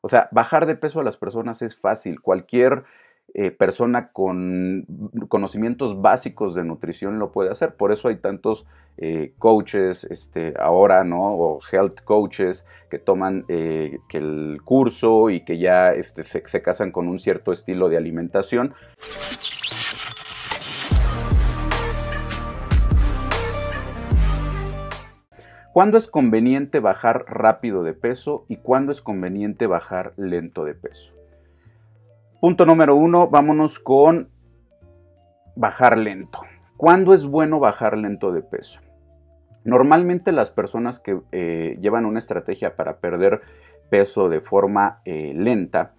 O sea, bajar de peso a las personas es fácil. Cualquier eh, persona con conocimientos básicos de nutrición lo puede hacer. Por eso hay tantos eh, coaches este, ahora, ¿no? O health coaches que toman eh, que el curso y que ya este, se casan con un cierto estilo de alimentación. ¿Cuándo es conveniente bajar rápido de peso y cuándo es conveniente bajar lento de peso? Punto número uno, vámonos con bajar lento. ¿Cuándo es bueno bajar lento de peso? Normalmente las personas que eh, llevan una estrategia para perder peso de forma eh, lenta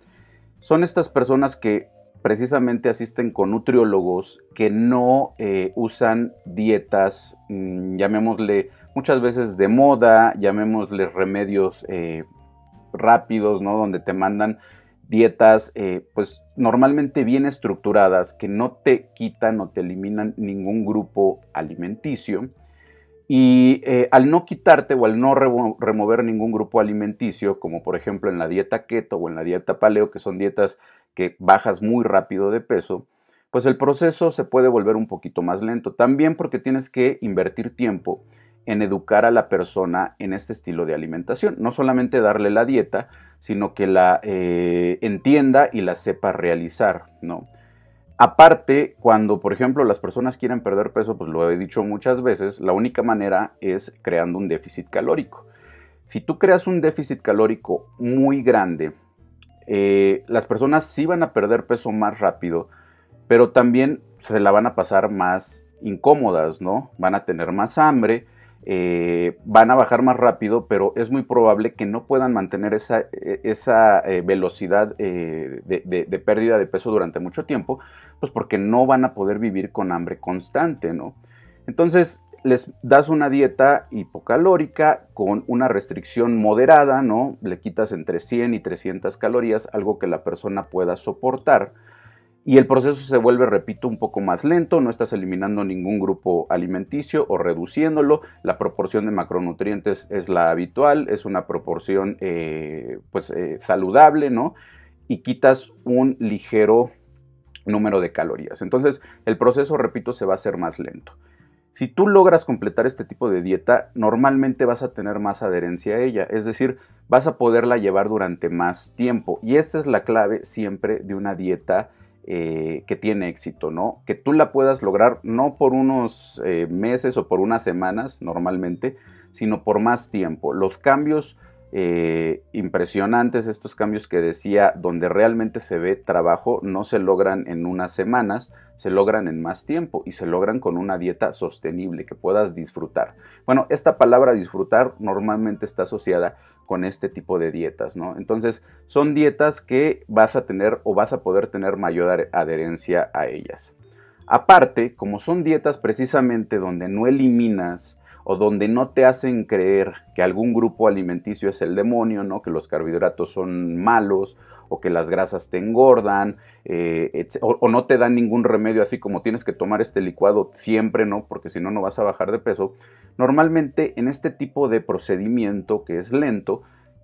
son estas personas que precisamente asisten con nutriólogos que no eh, usan dietas, mm, llamémosle muchas veces de moda, llamémosle remedios rápidos, ¿no? Donde te mandan dietas eh, pues normalmente bien estructuradas que no te quitan o te eliminan ningún grupo alimenticio y eh, al no quitarte o al no remover ningún grupo alimenticio como por ejemplo en la dieta keto o en la dieta paleo que son dietas que bajas muy rápido de peso pues el proceso se puede volver un poquito más lento también porque tienes que invertir tiempo en educar a la persona en este estilo de alimentación. No solamente darle la dieta, sino que la eh, entienda y la sepa realizar, ¿no? Aparte, cuando, por ejemplo, las personas quieren perder peso, pues lo he dicho muchas veces, la única manera es creando un déficit calórico. Si tú creas un déficit calórico muy grande, eh, las personas sí van a perder peso más rápido, pero también se la van a pasar más incómodas, ¿no? Van a tener más hambre, eh, van a bajar más rápido, pero es muy probable que no puedan mantener esa, e, esa eh, velocidad eh, de, pérdida de peso durante mucho tiempo, pues porque no van a poder vivir con hambre constante, ¿no? Entonces, les das una dieta hipocalórica con una restricción moderada, ¿no? Le quitas entre 100 y 300 calorías, algo que la persona pueda soportar y el proceso se vuelve, repito, un poco más lento, no estás eliminando ningún grupo alimenticio o reduciéndolo, la proporción de macronutrientes es la habitual, es una proporción eh, pues, eh, saludable, ¿no? Y quitas un ligero número de calorías. Entonces, el proceso, repito, se va a hacer más lento. Si tú logras completar este tipo de dieta, normalmente vas a tener más adherencia a ella, es decir, vas a poderla llevar durante más tiempo. Y esta es la clave siempre de una dieta eh, que tiene éxito, ¿no? Que tú la puedas lograr no por unos eh, meses o por unas semanas normalmente, sino por más tiempo. Los cambios eh, impresionantes, estos cambios que decía, donde realmente se ve trabajo, no se logran en unas semanas, se logran en más tiempo y se logran con una dieta sostenible que puedas disfrutar. Bueno, esta palabra disfrutar normalmente está asociada con este tipo de dietas, ¿no? Entonces, son dietas que vas a tener o vas a poder tener mayor adherencia a ellas. Aparte, como son dietas precisamente donde no eliminas o donde no te hacen creer que algún grupo alimenticio es el demonio, ¿no? que los carbohidratos son malos o que las grasas te engordan eh, o, no te dan ningún remedio así como tienes que tomar este licuado siempre, ¿no? porque si no, no vas a bajar de peso. Normalmente en este tipo de procedimiento que es lento,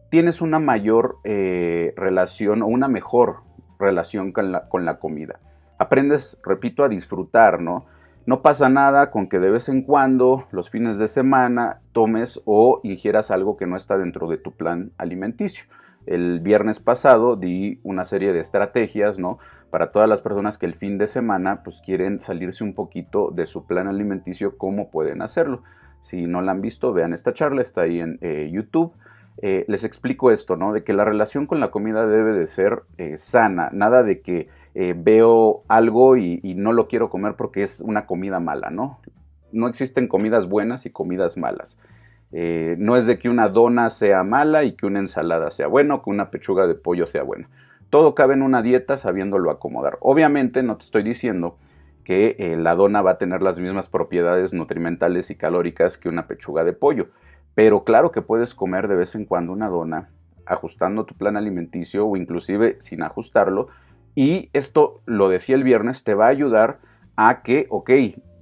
tienes una mayor eh, relación o una mejor relación con la, con la comida. Aprendes, repito, a disfrutar, ¿no? No pasa nada con que de vez en cuando, los fines de semana, tomes o ingieras algo que no está dentro de tu plan alimenticio. El viernes pasado di una serie de estrategias, ¿no? Para todas las personas que el fin de semana pues quieren salirse un poquito de su plan alimenticio, ¿cómo pueden hacerlo? Si no la han visto, vean esta charla, está ahí en eh, YouTube. Eh, les explico esto, ¿no? De que la relación con la comida debe de ser eh, sana, nada de que eh, veo algo y, no lo quiero comer porque es una comida mala, ¿no? No existen comidas buenas y comidas malas. Eh, no es de que una dona sea mala y que una ensalada sea buena o que una pechuga de pollo sea buena. Todo cabe en una dieta sabiéndolo acomodar. Obviamente no te estoy diciendo que eh, la dona va a tener las mismas propiedades nutrimentales y calóricas que una pechuga de pollo. Pero claro que puedes comer de vez en cuando una dona ajustando tu plan alimenticio o inclusive sin ajustarlo y esto, lo decía el viernes, te va a ayudar a que, ok,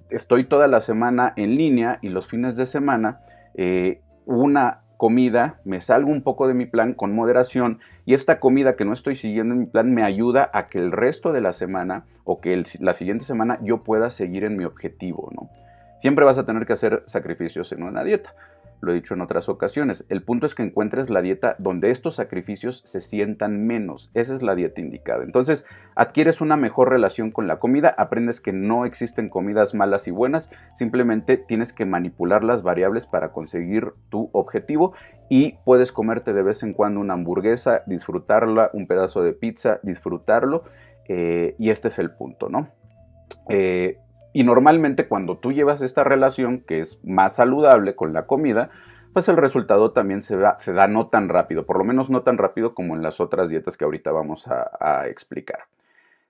estoy toda la semana en línea y los fines de semana, eh, una comida, me salgo un poco de mi plan con moderación y esta comida que no estoy siguiendo en mi plan me ayuda a que el resto de la semana o que la siguiente semana yo pueda seguir en mi objetivo, ¿no? Siempre vas a tener que hacer sacrificios en una dieta lo he dicho en otras ocasiones. El punto es que encuentres la dieta donde estos sacrificios se sientan menos. Esa es la dieta indicada. Entonces, adquieres una mejor relación con la comida, aprendes que no existen comidas malas y buenas, simplemente tienes que manipular las variables para conseguir tu objetivo y puedes comerte de vez en cuando una hamburguesa, disfrutarla, un pedazo de pizza, disfrutarlo. Eh, y este es el punto, ¿no? Eh, y normalmente cuando tú llevas esta relación que es más saludable con la comida, pues el resultado también se da, no tan rápido, por lo menos no tan rápido como en las otras dietas que ahorita vamos a, explicar.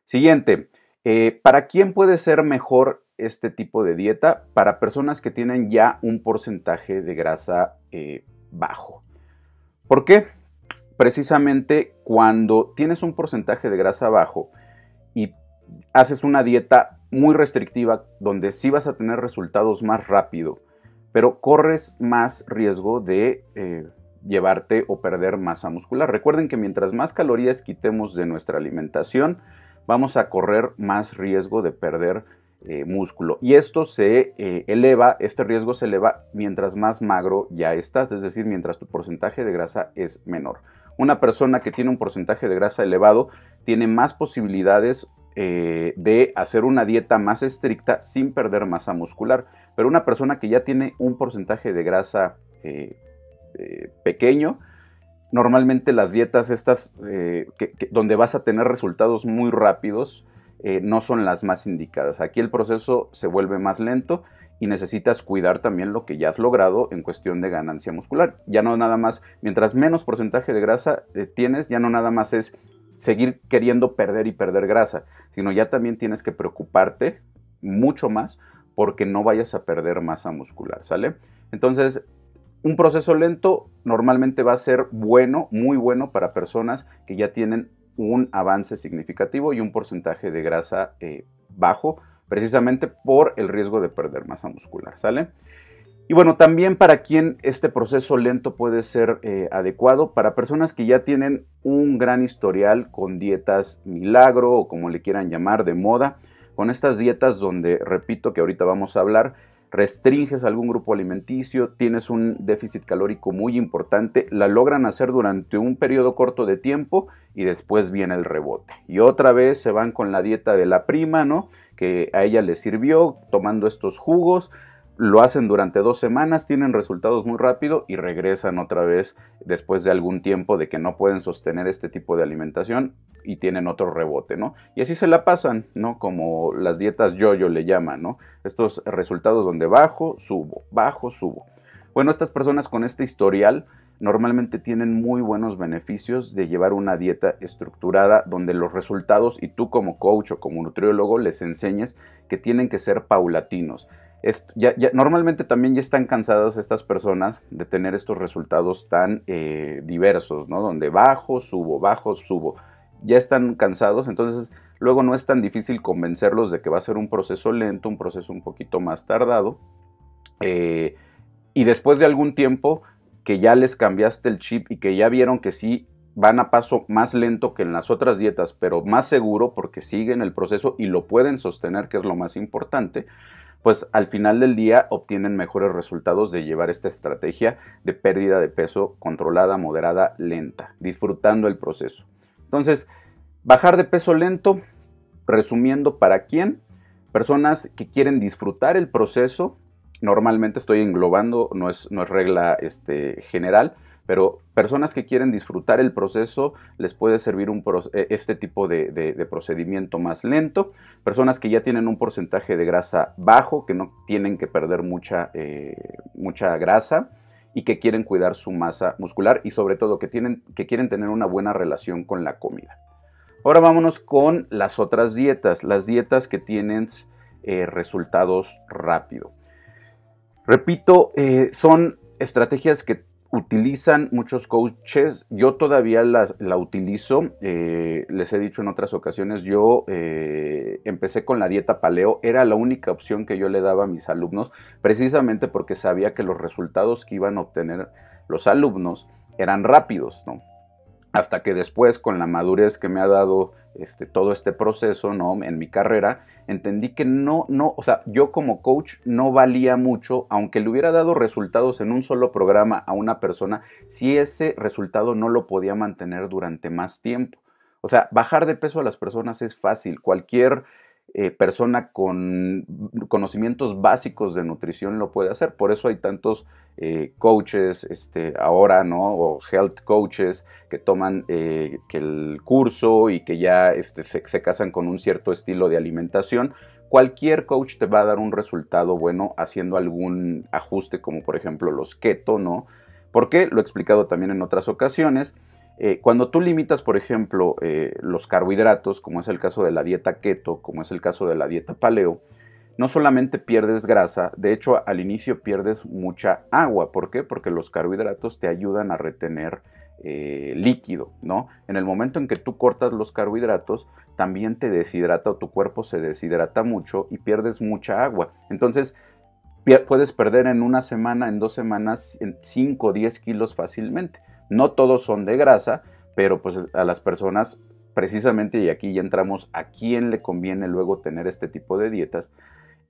Siguiente, eh, ¿para quién puede ser mejor este tipo de dieta? Para personas que tienen ya un porcentaje de grasa eh, bajo. ¿Por qué? Precisamente cuando tienes un porcentaje de grasa bajo y haces una dieta muy restrictiva donde sí vas a tener resultados más rápido, pero corres más riesgo de eh, llevarte o perder masa muscular. Recuerden que mientras más calorías quitemos de nuestra alimentación, vamos a correr más riesgo de perder eh, músculo. Y esto se eh, eleva, este riesgo se eleva mientras más magro ya estás, es decir, mientras tu porcentaje de grasa es menor. Una persona que tiene un porcentaje de grasa elevado tiene más posibilidades eh, de hacer una dieta más estricta sin perder masa muscular. Pero una persona que ya tiene un porcentaje de grasa eh, eh, pequeño, normalmente las dietas estas donde vas a tener resultados muy rápidos no son las más indicadas. Aquí el proceso se vuelve más lento y necesitas cuidar también lo que ya has logrado en cuestión de ganancia muscular. Ya no nada más, mientras menos porcentaje de grasa tienes, ya no nada más es seguir queriendo perder y perder grasa, sino ya también tienes que preocuparte mucho más porque no vayas a perder masa muscular, ¿sale? Entonces, un proceso lento normalmente va a ser bueno, muy bueno para personas que ya tienen un avance significativo y un porcentaje de grasa eh, bajo, precisamente por el riesgo de perder masa muscular, ¿sale? Y bueno, también para quien este proceso lento puede ser eh, adecuado, para personas que ya tienen un gran historial con dietas milagro o como le quieran llamar de moda, con estas dietas donde, repito que ahorita vamos a hablar, restringes algún grupo alimenticio, tienes un déficit calórico muy importante, la logran hacer durante un periodo corto de tiempo y después viene el rebote. Y otra vez se van con la dieta de la prima, ¿no? Que a ella le sirvió tomando estos jugos, lo hacen durante dos semanas, tienen resultados muy rápido y regresan otra vez después de algún tiempo de que no pueden sostener este tipo de alimentación y tienen otro rebote, ¿no? Y así se la pasan, ¿no? Como las dietas yo-yo le llaman, ¿no? Estos resultados donde bajo, subo, bajo, subo. Bueno, estas personas con este historial normalmente tienen muy buenos beneficios de llevar una dieta estructurada donde los resultados y tú como coach o como nutriólogo les enseñes que tienen que ser paulatinos normalmente también ya están cansadas estas personas de tener estos resultados tan eh, diversos, ¿no? Donde bajo, subo, bajo, subo. Ya están cansados, entonces luego no es tan difícil convencerlos de que va a ser un proceso lento, un proceso un poquito más tardado. Eh, y después de algún tiempo que ya les cambiaste el chip y que ya vieron que sí van a paso más lento que en las otras dietas, pero más seguro porque siguen el proceso y lo pueden sostener, que es lo más importante, pues al final del día obtienen mejores resultados de llevar esta estrategia de pérdida de peso controlada, moderada, lenta, disfrutando el proceso. Entonces, bajar de peso lento, resumiendo, ¿para quién? Personas que quieren disfrutar el proceso, normalmente estoy englobando, no es, no es regla este, general, pero personas que quieren disfrutar el proceso les puede servir un e, este tipo de, procedimiento más lento. Personas que ya tienen un porcentaje de grasa bajo, que no tienen que perder mucha, eh, mucha grasa y que quieren cuidar su masa muscular y sobre todo que, tienen, que quieren tener una buena relación con la comida. Ahora vámonos con las otras dietas, las dietas que tienen eh, resultados rápido. Repito, eh, son estrategias que utilizan muchos coaches, yo todavía la utilizo, eh, les he dicho en otras ocasiones, yo eh, empecé con la dieta paleo, era la única opción que yo le daba a mis alumnos, precisamente porque sabía que los resultados que iban a obtener los alumnos eran rápidos, ¿no? Hasta que después, con la madurez que me ha dado este, todo este proceso, ¿no? En mi carrera, entendí que no, no, o sea, yo como coach no valía mucho, aunque le hubiera dado resultados en un solo programa a una persona, si ese resultado no lo podía mantener durante más tiempo. O sea, bajar de peso a las personas es fácil. Cualquier eh, persona con conocimientos básicos de nutrición lo puede hacer. Por eso hay tantos eh, coaches este, ahora, ¿no? O health coaches que toman eh, que el curso y que ya este, se, casan con un cierto estilo de alimentación. Cualquier coach te va a dar un resultado bueno haciendo algún ajuste, como por ejemplo los keto, ¿no? Porque lo he explicado también en otras ocasiones eh, cuando tú limitas, por ejemplo, eh, los carbohidratos, como es el caso de la dieta keto, como es el caso de la dieta paleo, no solamente pierdes grasa, de hecho al inicio pierdes mucha agua. ¿Por qué? Porque los carbohidratos te ayudan a retener eh, líquido, ¿no? En el momento en que tú cortas los carbohidratos, también te deshidrata o tu cuerpo se deshidrata mucho y pierdes mucha agua. Entonces, puedes perder en una semana, en dos semanas, 5 o 10 kilos fácilmente. No todos son de grasa, pero pues a las personas precisamente, y aquí ya entramos a quién le conviene luego tener este tipo de dietas,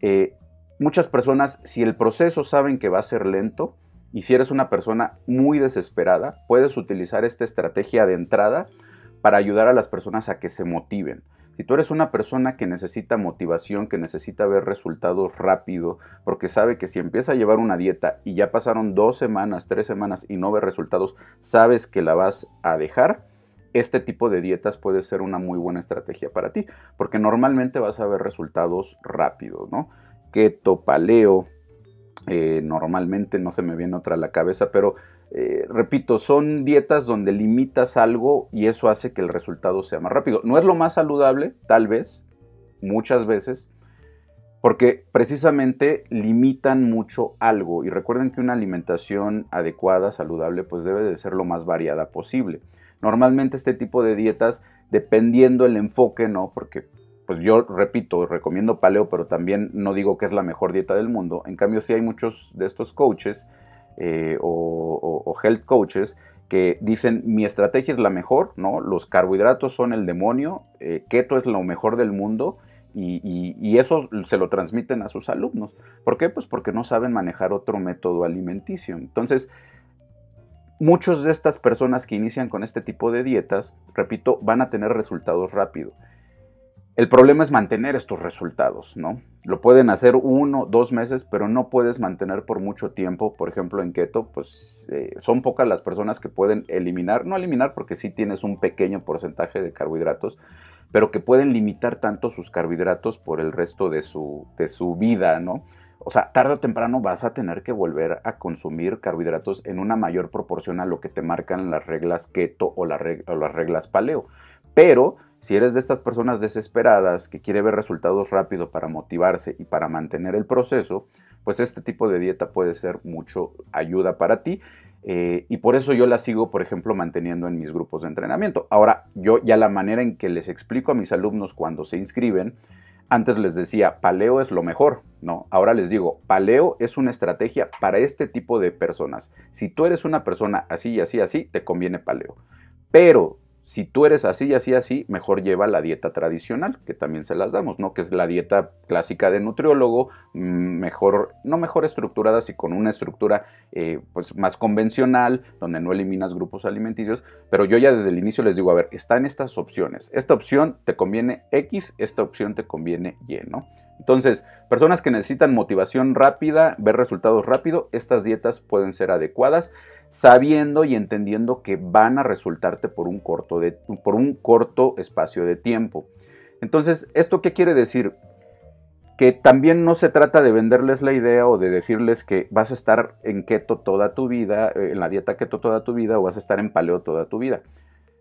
eh, muchas personas, si el proceso saben que va a ser lento, y si eres una persona muy desesperada, puedes utilizar esta estrategia de entrada para ayudar a las personas a que se motiven. Si tú eres una persona que necesita motivación, que necesita ver resultados rápido, porque sabe que si empieza a llevar una dieta y ya pasaron dos semanas, tres semanas y no ve resultados, sabes que la vas a dejar, este tipo de dietas puede ser una muy buena estrategia para ti, porque normalmente vas a ver resultados rápidos, ¿no? Keto, paleo, eh, normalmente no se me viene otra a la cabeza, pero eh, repito, son dietas donde limitas algo y eso hace que el resultado sea más rápido. No es lo más saludable, tal vez, muchas veces, porque precisamente limitan mucho algo. Y recuerden que una alimentación adecuada, saludable, pues debe de ser lo más variada posible. Normalmente este tipo de dietas, dependiendo el enfoque, ¿no? Porque pues yo repito, recomiendo paleo, pero también no digo que es la mejor dieta del mundo. En cambio, sí hay muchos de estos coaches eh, o, health coaches que dicen mi estrategia es la mejor, ¿no? Los carbohidratos son el demonio, eh, keto es lo mejor del mundo y, eso se lo transmiten a sus alumnos. ¿Por qué? Pues porque no saben manejar otro método alimenticio. Entonces, muchas de estas personas que inician con este tipo de dietas, repito, van a tener resultados rápidos. El problema es mantener estos resultados, ¿no? Lo pueden hacer uno, dos meses, pero no puedes mantener por mucho tiempo. Por ejemplo, en keto, pues eh, son pocas las personas que pueden eliminar, no eliminar porque sí tienes un pequeño porcentaje de carbohidratos, pero que pueden limitar tanto sus carbohidratos por el resto de su, de su vida, ¿no? O sea, tarde o temprano vas a tener que volver a consumir carbohidratos en una mayor proporción a lo que te marcan las reglas keto o, o las reglas paleo. Pero si eres de estas personas desesperadas que quiere ver resultados rápido para motivarse y para mantener el proceso, pues este tipo de dieta puede ser mucho ayuda para ti. Eh, y por eso yo la sigo, por ejemplo, manteniendo en mis grupos de entrenamiento. Ahora, yo ya la manera en que les explico a mis alumnos cuando se inscriben, antes les decía, paleo es lo mejor, ¿no? Ahora les digo, paleo es una estrategia para este tipo de personas. Si tú eres una persona así y así, así, te conviene paleo. Pero si tú eres así y así, así, mejor lleva la dieta tradicional, que también se las damos, ¿no? Que es la dieta clásica de nutriólogo, mm, mejor, no mejor estructurada, sino con una estructura eh, pues más convencional, donde no eliminas grupos alimenticios, pero yo ya desde el inicio les digo, a ver, están estas opciones. Esta opción te conviene X, esta opción te conviene Y, ¿no? Entonces, personas que necesitan motivación rápida, ver resultados rápido, estas dietas pueden ser adecuadas sabiendo y entendiendo que van a resultarte por un corto, por un corto espacio de tiempo. Entonces, ¿esto qué quiere decir? Que también no se trata de venderles la idea o de decirles que vas a estar en keto toda tu vida, eh, en la dieta keto toda tu vida o vas a estar en paleo toda tu vida.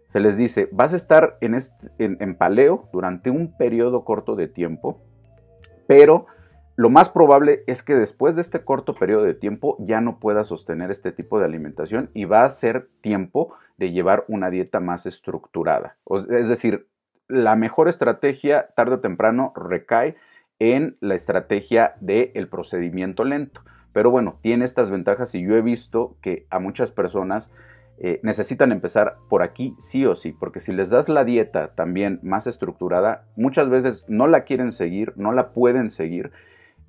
Se les dice, vas a estar en, en paleo durante un periodo corto de tiempo, pero lo más probable es que después de este corto periodo de tiempo ya no puedas sostener este tipo de alimentación y va a ser tiempo de llevar una dieta más estructurada. Es decir, la mejor estrategia tarde o temprano recae en la estrategia del procedimiento lento. Pero bueno, tiene estas ventajas y yo he visto que a muchas personas eh, necesitan empezar por aquí sí o sí, porque si les das la dieta también más estructurada, muchas veces no la quieren seguir, no la pueden seguir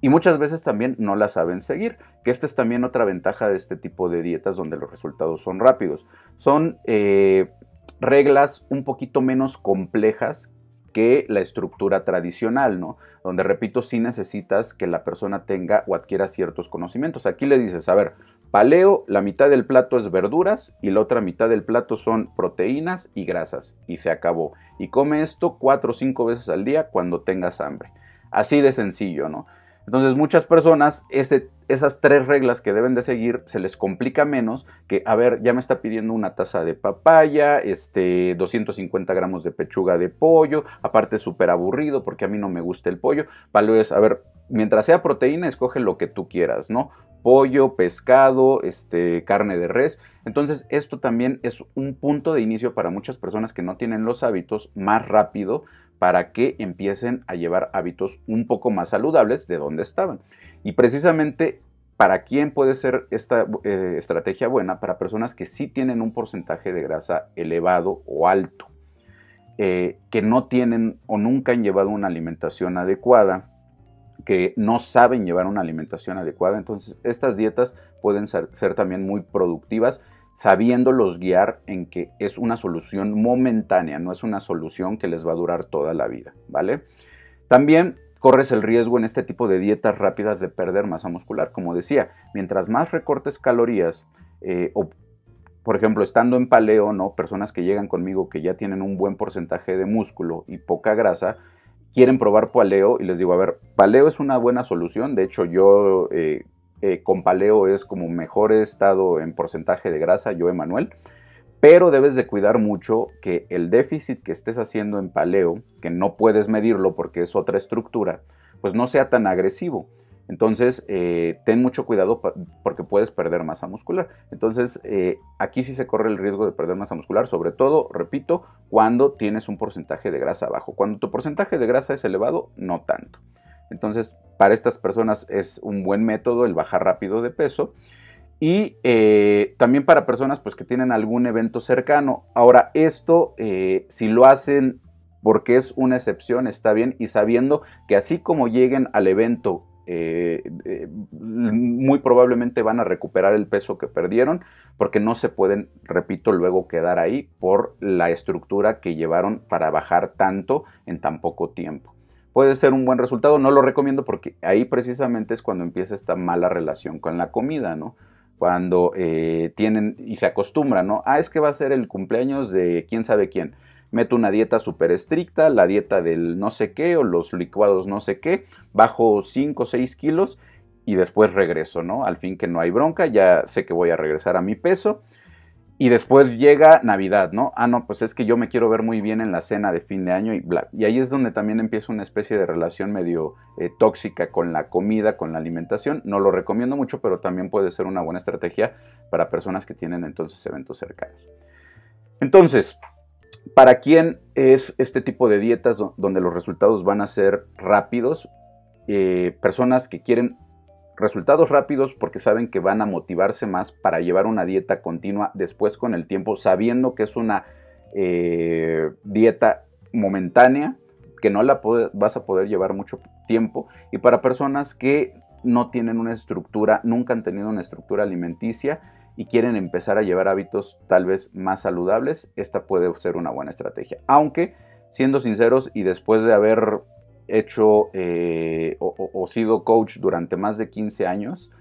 y muchas veces también no la saben seguir, que esta es también otra ventaja de este tipo de dietas donde los resultados son rápidos. Son eh, reglas un poquito menos complejas que la estructura tradicional, ¿no? Donde, repito, sí necesitas que la persona tenga o adquiera ciertos conocimientos. Aquí le dices, a ver, paleo, la mitad del plato es verduras y la otra mitad del plato son proteínas y grasas. Y se acabó. Y come esto cuatro o cinco veces al día cuando tengas hambre. Así de sencillo, ¿no? Entonces muchas personas esas tres reglas que deben de seguir se les complica menos que, a ver, ya me está pidiendo una taza de papaya, este, 250 gramos de pechuga de pollo, aparte es súper aburrido porque a mí no me gusta el pollo. Palo es, a ver, mientras sea proteína, escoge lo que tú quieras, ¿no? Pollo, pescado, este, carne de res. Entonces esto también es un punto de inicio para muchas personas que no tienen los hábitos más rápido para que empiecen a llevar hábitos un poco más saludables de donde estaban. Y precisamente ¿Para quién puede ser esta eh, estrategia buena? Para personas que sí tienen un porcentaje de grasa elevado o alto, eh, que no tienen o nunca han llevado una alimentación adecuada, que no saben llevar una alimentación adecuada. Entonces, estas dietas pueden ser también muy productivas sabiéndolos guiar en que es una solución momentánea, no es una solución que les va a durar toda la vida, ¿vale? También corres el riesgo en este tipo de dietas rápidas de perder masa muscular. Como decía, mientras más recortes calorías, eh, o por ejemplo, estando en paleo, ¿no? Personas que llegan conmigo que ya tienen un buen porcentaje de músculo y poca grasa, quieren probar paleo y les digo, a ver, paleo es una buena solución. De hecho, yo eh, eh, con paleo es como mejor estado en porcentaje de grasa, yo Emanuel, pero debes de cuidar mucho que el déficit que estés haciendo en paleo, que no puedes medirlo porque es otra estructura, pues no sea tan agresivo. Entonces, eh, ten mucho cuidado porque puedes perder masa muscular. Entonces, eh, aquí sí se corre el riesgo de perder masa muscular, sobre todo, repito, cuando tienes un porcentaje de grasa bajo. Cuando tu porcentaje de grasa es elevado, no tanto. Entonces, para estas personas es un buen método el bajar rápido de peso. Y eh, también para personas pues, que tienen algún evento cercano. Ahora, esto, eh, si lo hacen porque es una excepción, está bien, y sabiendo que así como lleguen al evento, eh, muy probablemente van a recuperar el peso que perdieron, porque no se pueden, repito, luego quedar ahí por la estructura que llevaron para bajar tanto en tan poco tiempo puede ser un buen resultado. No lo recomiendo porque ahí precisamente es cuando empieza esta mala relación con la comida, ¿no? Cuando eh, tienen y se acostumbran, ¿no? Ah, es que va a ser el cumpleaños de quién sabe quién. Meto una dieta súper estricta, la dieta del no sé qué o los licuados no sé qué, bajo 5 o 6 kilos y después regreso, ¿no? Al fin que no hay bronca, ya sé que voy a regresar a mi peso y después llega Navidad, ¿no? Ah, no, pues es que yo me quiero ver muy bien en la cena de fin de año y bla. Y ahí es donde también empieza una especie de relación medio eh, tóxica con la comida, con la alimentación. No lo recomiendo mucho, pero también puede ser una buena estrategia para personas que tienen entonces eventos cercanos. Entonces, ¿para quién es este tipo de dietas donde los resultados van a ser rápidos? Eh, personas que quieren resultados rápidos porque saben que van a motivarse más para llevar una dieta continua después con el tiempo, sabiendo que es una eh, dieta momentánea, que no la vas a poder llevar mucho tiempo, y para personas que no tienen una estructura, nunca han tenido una estructura alimenticia y quieren empezar a llevar hábitos tal vez más saludables, esta puede ser una buena estrategia. Aunque, siendo sinceros y después de haber hecho eh, o, sido coach durante más de 15 años,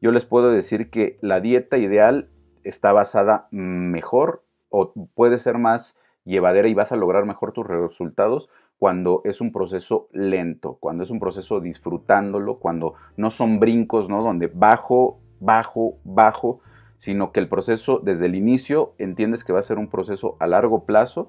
yo les puedo decir que la dieta ideal está basada mejor o puede ser más llevadera y vas a lograr mejor tus resultados cuando es un proceso lento, cuando es un proceso disfrutándolo, cuando no son brincos, ¿no? Donde bajo, bajo, bajo, sino que el proceso desde el inicio entiendes que va a ser un proceso a largo plazo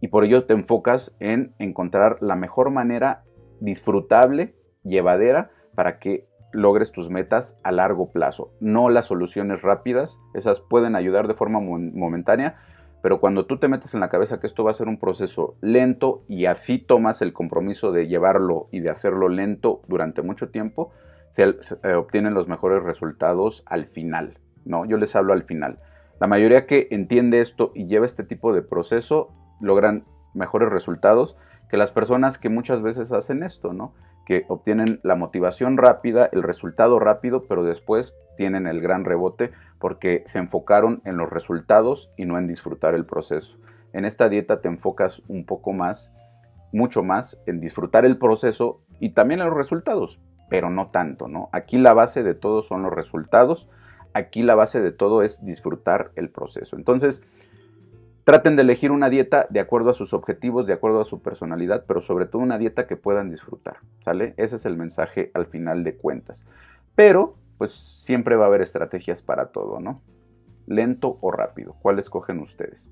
y por ello te enfocas en encontrar la mejor manera disfrutable, llevadera, para que logres tus metas a largo plazo. No las soluciones rápidas, esas pueden ayudar de forma momentánea, pero cuando tú te metes en la cabeza que esto va a ser un proceso lento y así tomas el compromiso de llevarlo y de hacerlo lento durante mucho tiempo, se, eh, obtienen los mejores resultados al final, ¿no? Yo les hablo al final. La mayoría que entiende esto y lleva este tipo de proceso logran mejores resultados que las personas que muchas veces hacen esto, ¿no? Que obtienen la motivación rápida, el resultado rápido, pero después tienen el gran rebote porque se enfocaron en los resultados y no en disfrutar el proceso. En esta dieta te enfocas un poco más, mucho más en disfrutar el proceso y también en los resultados, pero no tanto, ¿no? Aquí la base de todo son los resultados, aquí la base de todo es disfrutar el proceso. Entonces, Traten de elegir una dieta de acuerdo a sus objetivos, de acuerdo a su personalidad, pero sobre todo una dieta que puedan disfrutar, ¿sale? Ese es el mensaje al final de cuentas. Pero, pues siempre va a haber estrategias para todo, ¿no? Lento o rápido. ¿Cuál escogen ustedes?